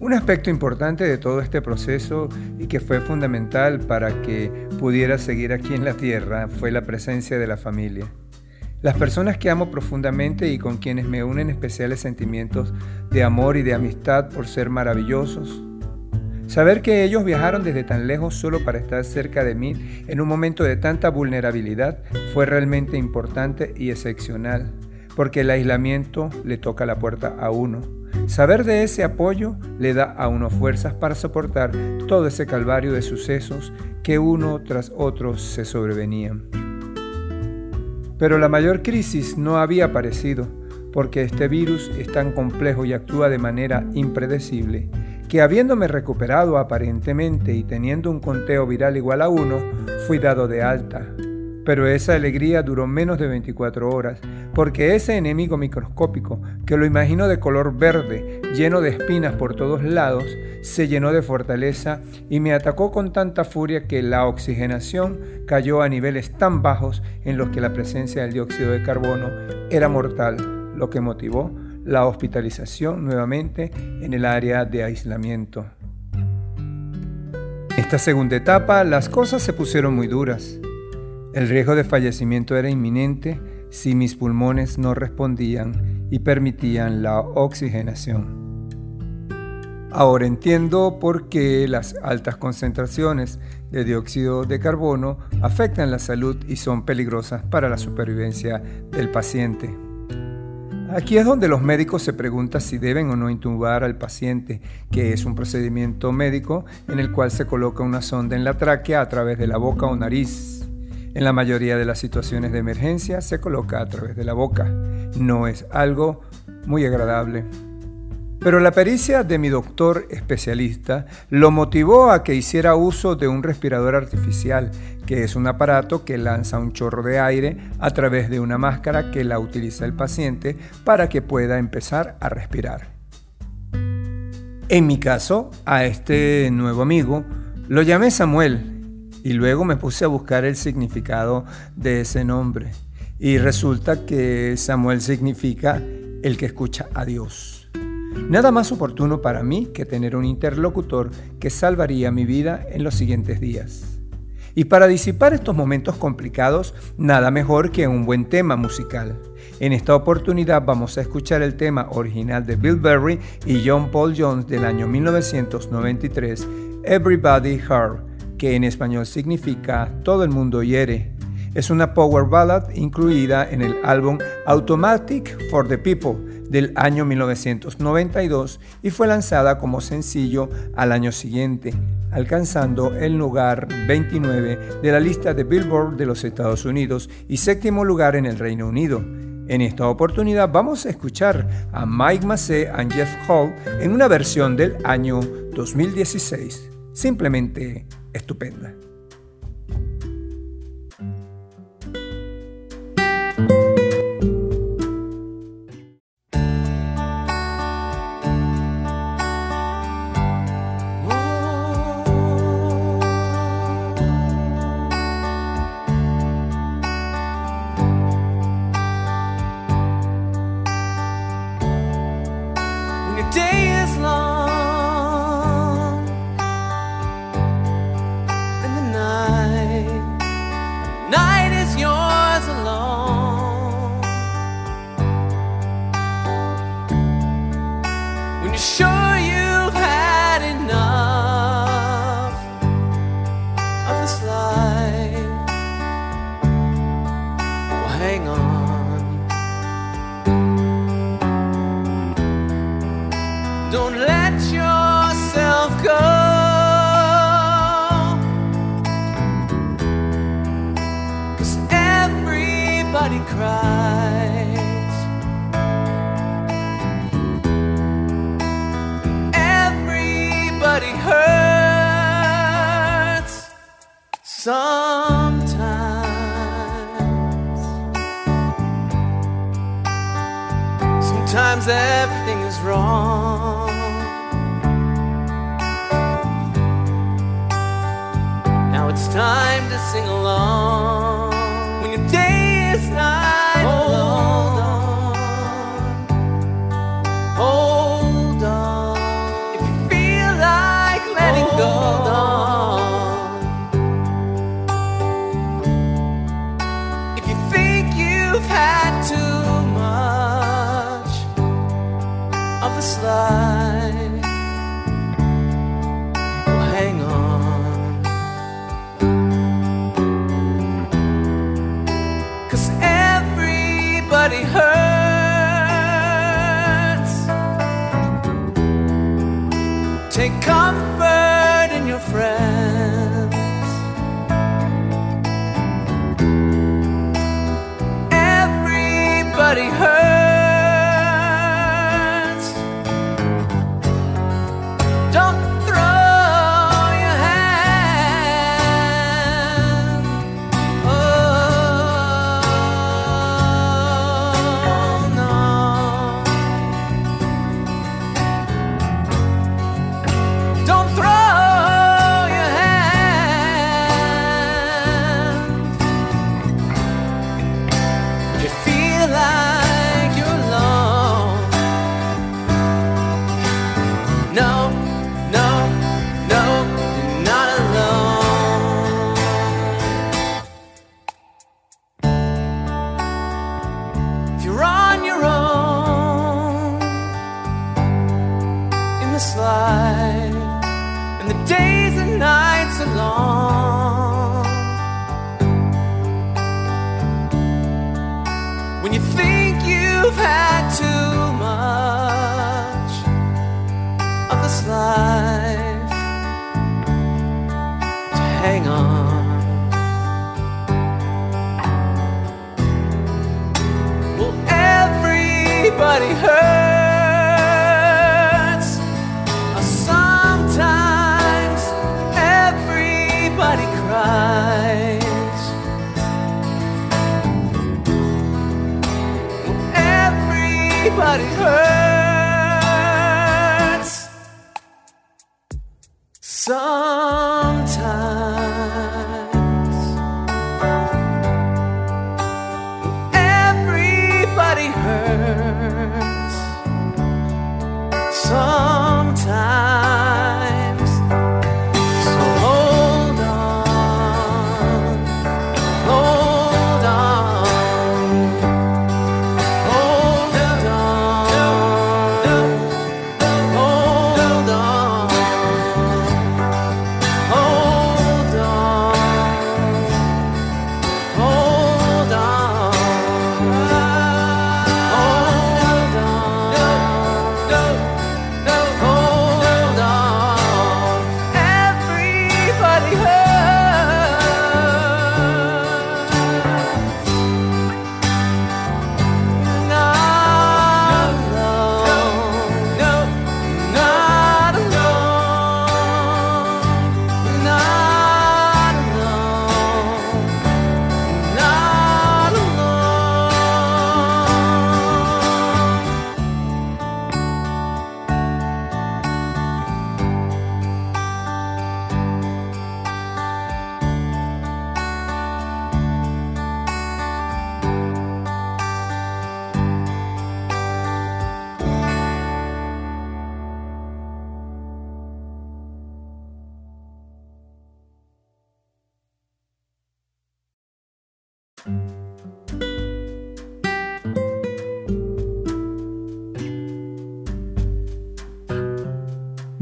Un aspecto importante de todo este proceso y que fue fundamental para que pudiera seguir aquí en la tierra fue la presencia de la familia. Las personas que amo profundamente y con quienes me unen especiales sentimientos de amor y de amistad por ser maravillosos. Saber que ellos viajaron desde tan lejos solo para estar cerca de mí en un momento de tanta vulnerabilidad fue realmente importante y excepcional, porque el aislamiento le toca la puerta a uno. Saber de ese apoyo le da a uno fuerzas para soportar todo ese calvario de sucesos que uno tras otro se sobrevenían. Pero la mayor crisis no había aparecido, porque este virus es tan complejo y actúa de manera impredecible, que habiéndome recuperado aparentemente y teniendo un conteo viral igual a uno, fui dado de alta. Pero esa alegría duró menos de 24 horas, porque ese enemigo microscópico, que lo imagino de color verde, lleno de espinas por todos lados, se llenó de fortaleza y me atacó con tanta furia que la oxigenación cayó a niveles tan bajos en los que la presencia del dióxido de carbono era mortal, lo que motivó la hospitalización nuevamente en el área de aislamiento. En esta segunda etapa las cosas se pusieron muy duras. El riesgo de fallecimiento era inminente si mis pulmones no respondían y permitían la oxigenación. Ahora entiendo por qué las altas concentraciones de dióxido de carbono afectan la salud y son peligrosas para la supervivencia del paciente. Aquí es donde los médicos se preguntan si deben o no intubar al paciente, que es un procedimiento médico en el cual se coloca una sonda en la tráquea a través de la boca o nariz. En la mayoría de las situaciones de emergencia se coloca a través de la boca. No es algo muy agradable. Pero la pericia de mi doctor especialista lo motivó a que hiciera uso de un respirador artificial, que es un aparato que lanza un chorro de aire a través de una máscara que la utiliza el paciente para que pueda empezar a respirar. En mi caso, a este nuevo amigo lo llamé Samuel y luego me puse a buscar el significado de ese nombre. Y resulta que Samuel significa el que escucha a Dios. Nada más oportuno para mí que tener un interlocutor que salvaría mi vida en los siguientes días. Y para disipar estos momentos complicados, nada mejor que un buen tema musical. En esta oportunidad vamos a escuchar el tema original de Bill Berry y John Paul Jones del año 1993, Everybody Heart que en español significa Todo el mundo hiere. Es una power ballad incluida en el álbum Automatic for the People del año 1992 y fue lanzada como sencillo al año siguiente, alcanzando el lugar 29 de la lista de Billboard de los Estados Unidos y séptimo lugar en el Reino Unido. En esta oportunidad vamos a escuchar a Mike Massey y Jeff Hall en una versión del año 2016. Simplemente estupenda. times everything is wrong. Now it's time to sing along. It hurts. Some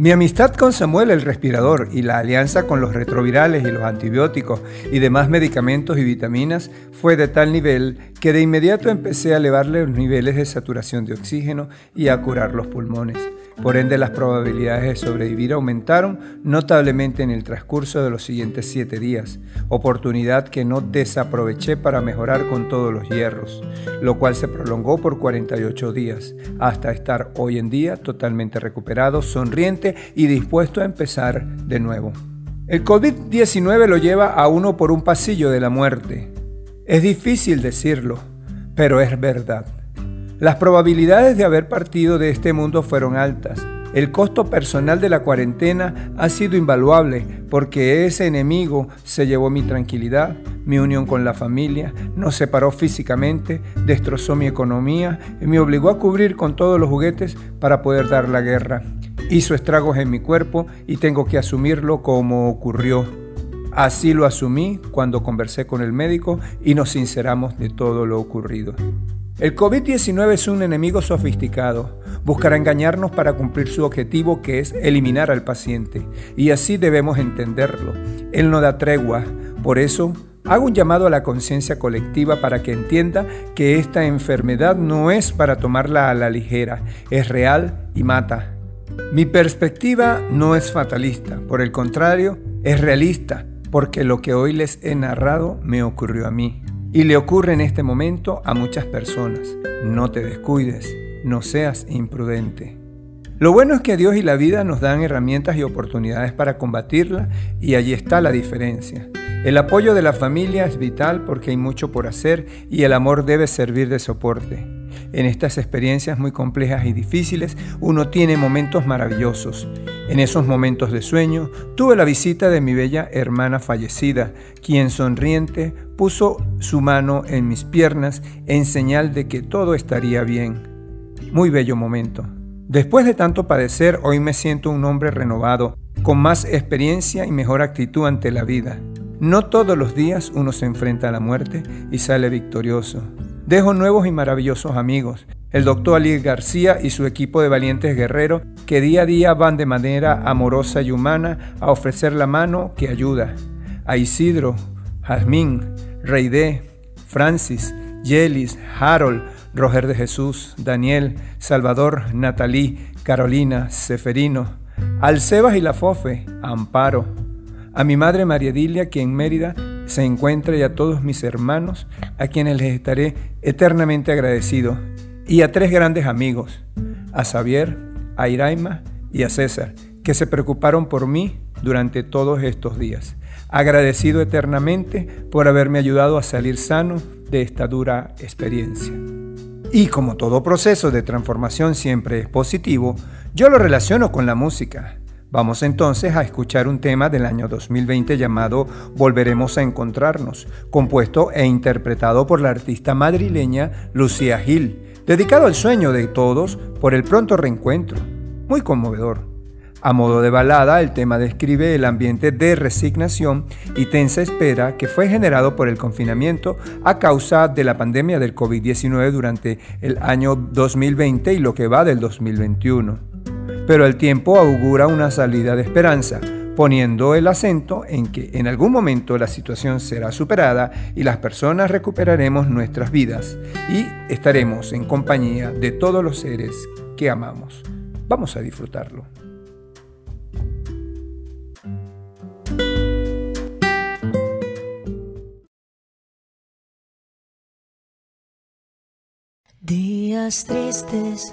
Mi amistad con Samuel el Respirador y la alianza con los retrovirales y los antibióticos y demás medicamentos y vitaminas fue de tal nivel que de inmediato empecé a elevarle los niveles de saturación de oxígeno y a curar los pulmones. Por ende, las probabilidades de sobrevivir aumentaron notablemente en el transcurso de los siguientes siete días, oportunidad que no desaproveché para mejorar con todos los hierros, lo cual se prolongó por 48 días, hasta estar hoy en día totalmente recuperado, sonriente y dispuesto a empezar de nuevo. El COVID-19 lo lleva a uno por un pasillo de la muerte. Es difícil decirlo, pero es verdad. Las probabilidades de haber partido de este mundo fueron altas. El costo personal de la cuarentena ha sido invaluable porque ese enemigo se llevó mi tranquilidad, mi unión con la familia, nos separó físicamente, destrozó mi economía y me obligó a cubrir con todos los juguetes para poder dar la guerra. Hizo estragos en mi cuerpo y tengo que asumirlo como ocurrió. Así lo asumí cuando conversé con el médico y nos sinceramos de todo lo ocurrido. El COVID-19 es un enemigo sofisticado. Buscará engañarnos para cumplir su objetivo que es eliminar al paciente. Y así debemos entenderlo. Él no da tregua. Por eso, hago un llamado a la conciencia colectiva para que entienda que esta enfermedad no es para tomarla a la ligera. Es real y mata. Mi perspectiva no es fatalista. Por el contrario, es realista. Porque lo que hoy les he narrado me ocurrió a mí. Y le ocurre en este momento a muchas personas. No te descuides, no seas imprudente. Lo bueno es que Dios y la vida nos dan herramientas y oportunidades para combatirla y allí está la diferencia. El apoyo de la familia es vital porque hay mucho por hacer y el amor debe servir de soporte. En estas experiencias muy complejas y difíciles uno tiene momentos maravillosos. En esos momentos de sueño tuve la visita de mi bella hermana fallecida, quien sonriente puso su mano en mis piernas en señal de que todo estaría bien. Muy bello momento. Después de tanto padecer, hoy me siento un hombre renovado, con más experiencia y mejor actitud ante la vida. No todos los días uno se enfrenta a la muerte y sale victorioso. Dejo nuevos y maravillosos amigos, el doctor Ali García y su equipo de valientes guerreros que día a día van de manera amorosa y humana a ofrecer la mano que ayuda. A Isidro, Jazmín, Reide, Francis, Yelis, Harold, Roger de Jesús, Daniel, Salvador, Natalí, Carolina, Seferino, al Sebas y la Fofe, Amparo, a mi madre María Dilia, que en Mérida se encuentra, y a todos mis hermanos, a quienes les estaré eternamente agradecido, y a tres grandes amigos, a Xavier, a Iraima y a César, que se preocuparon por mí durante todos estos días. Agradecido eternamente por haberme ayudado a salir sano de esta dura experiencia. Y como todo proceso de transformación siempre es positivo, yo lo relaciono con la música. Vamos entonces a escuchar un tema del año 2020 llamado Volveremos a encontrarnos, compuesto e interpretado por la artista madrileña Lucía Gil, dedicado al sueño de todos por el pronto reencuentro. Muy conmovedor. A modo de balada, el tema describe el ambiente de resignación y tensa espera que fue generado por el confinamiento a causa de la pandemia del COVID-19 durante el año 2020 y lo que va del 2021. Pero el tiempo augura una salida de esperanza, poniendo el acento en que en algún momento la situación será superada y las personas recuperaremos nuestras vidas y estaremos en compañía de todos los seres que amamos. Vamos a disfrutarlo. Días tristes,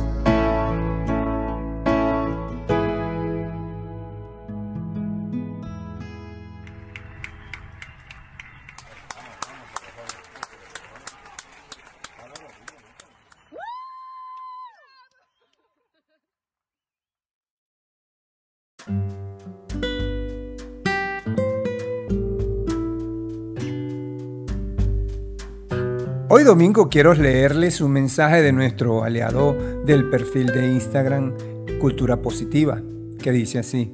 Hoy domingo quiero leerles un mensaje de nuestro aliado del perfil de Instagram Cultura Positiva, que dice así,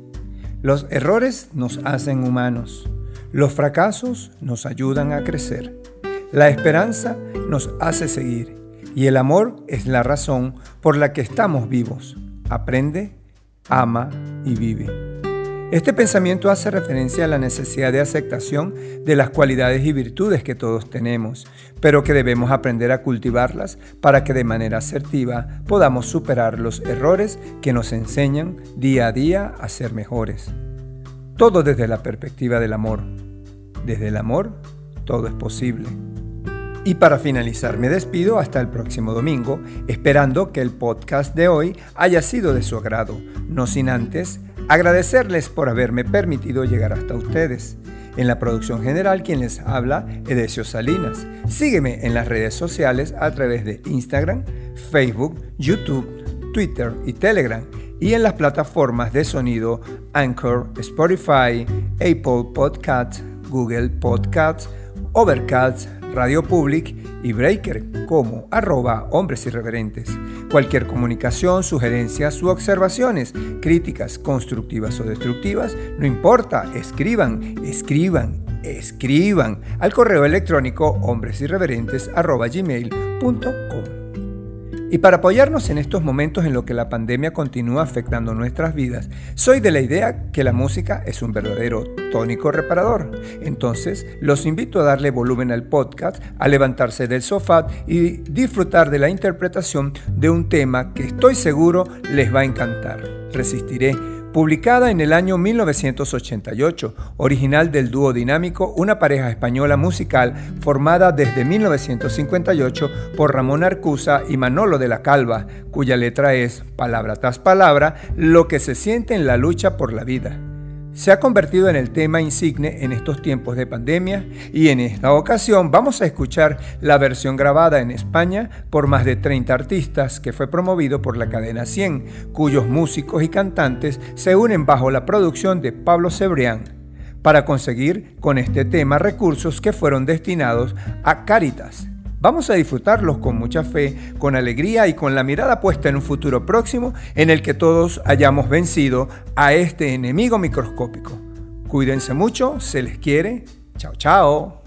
los errores nos hacen humanos, los fracasos nos ayudan a crecer, la esperanza nos hace seguir y el amor es la razón por la que estamos vivos. Aprende, ama y vive. Este pensamiento hace referencia a la necesidad de aceptación de las cualidades y virtudes que todos tenemos, pero que debemos aprender a cultivarlas para que de manera asertiva podamos superar los errores que nos enseñan día a día a ser mejores. Todo desde la perspectiva del amor. Desde el amor, todo es posible. Y para finalizar me despido hasta el próximo domingo, esperando que el podcast de hoy haya sido de su agrado, no sin antes agradecerles por haberme permitido llegar hasta ustedes. En la producción general quien les habla, Edesio Salinas. Sígueme en las redes sociales a través de Instagram, Facebook, YouTube, Twitter y Telegram y en las plataformas de sonido Anchor, Spotify, Apple Podcasts, Google Podcasts, Overcast, Radio Public y Breaker como arroba hombres irreverentes. Cualquier comunicación, sugerencias u observaciones, críticas constructivas o destructivas, no importa, escriban, escriban, escriban al correo electrónico hombresirreverentes arroba gmail.com. Y para apoyarnos en estos momentos en lo que la pandemia continúa afectando nuestras vidas, soy de la idea que la música es un verdadero tónico reparador. Entonces, los invito a darle volumen al podcast, a levantarse del sofá y disfrutar de la interpretación de un tema que estoy seguro les va a encantar. Resistiré publicada en el año 1988, original del dúo dinámico, una pareja española musical formada desde 1958 por Ramón Arcusa y Manolo de la Calva, cuya letra es, palabra tras palabra, lo que se siente en la lucha por la vida. Se ha convertido en el tema insigne en estos tiempos de pandemia y en esta ocasión vamos a escuchar la versión grabada en España por más de 30 artistas que fue promovido por la cadena 100, cuyos músicos y cantantes se unen bajo la producción de Pablo Cebrián para conseguir con este tema recursos que fueron destinados a Caritas. Vamos a disfrutarlos con mucha fe, con alegría y con la mirada puesta en un futuro próximo en el que todos hayamos vencido a este enemigo microscópico. Cuídense mucho, se les quiere. Chao, chao.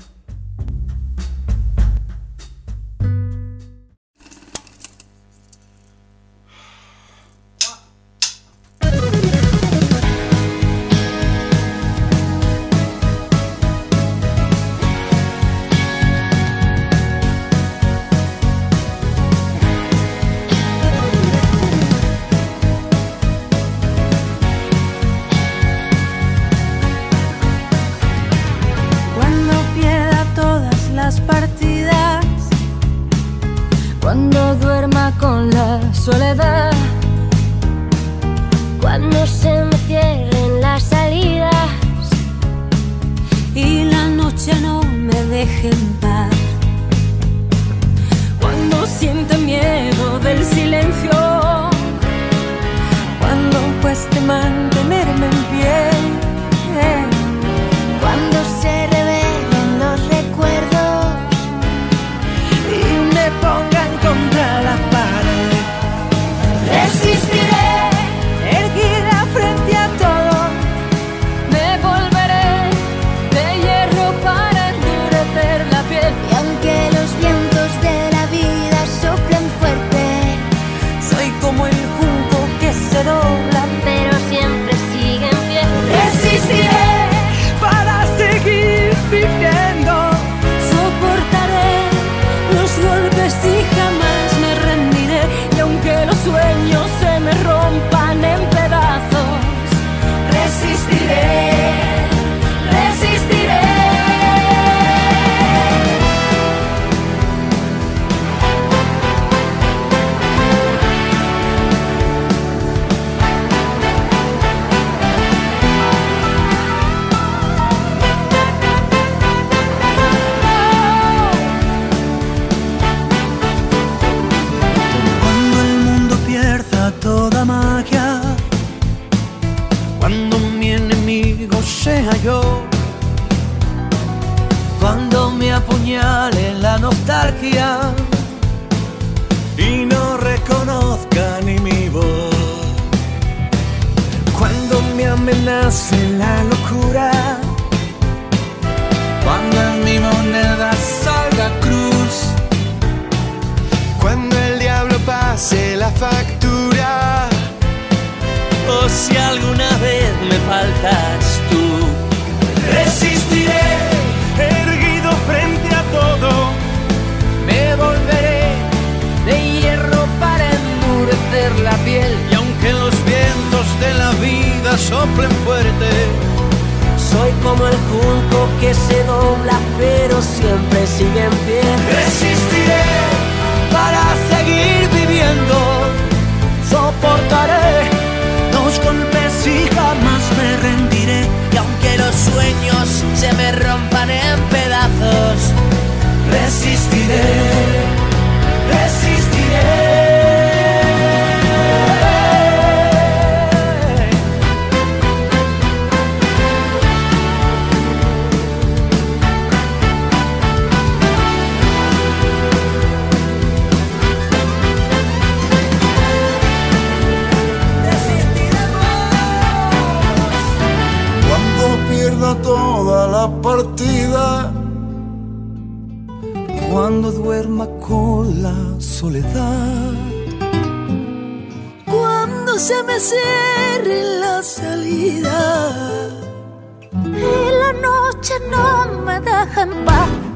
Me amenace la locura, cuando en mi moneda salga cruz. Cuando el diablo pase la factura O si alguna vez me faltas vida soplen fuerte Soy como el junco que se dobla, pero siempre sigue en pie. Resistiré para seguir viviendo. Soportaré los golpes y jamás me rendiré. Y aunque los sueños se me rompan en pedazos, resistiré. Resistiré. Cuando duerma con la soledad. Cuando se me cierre la salida Y la noche no me deja en paz.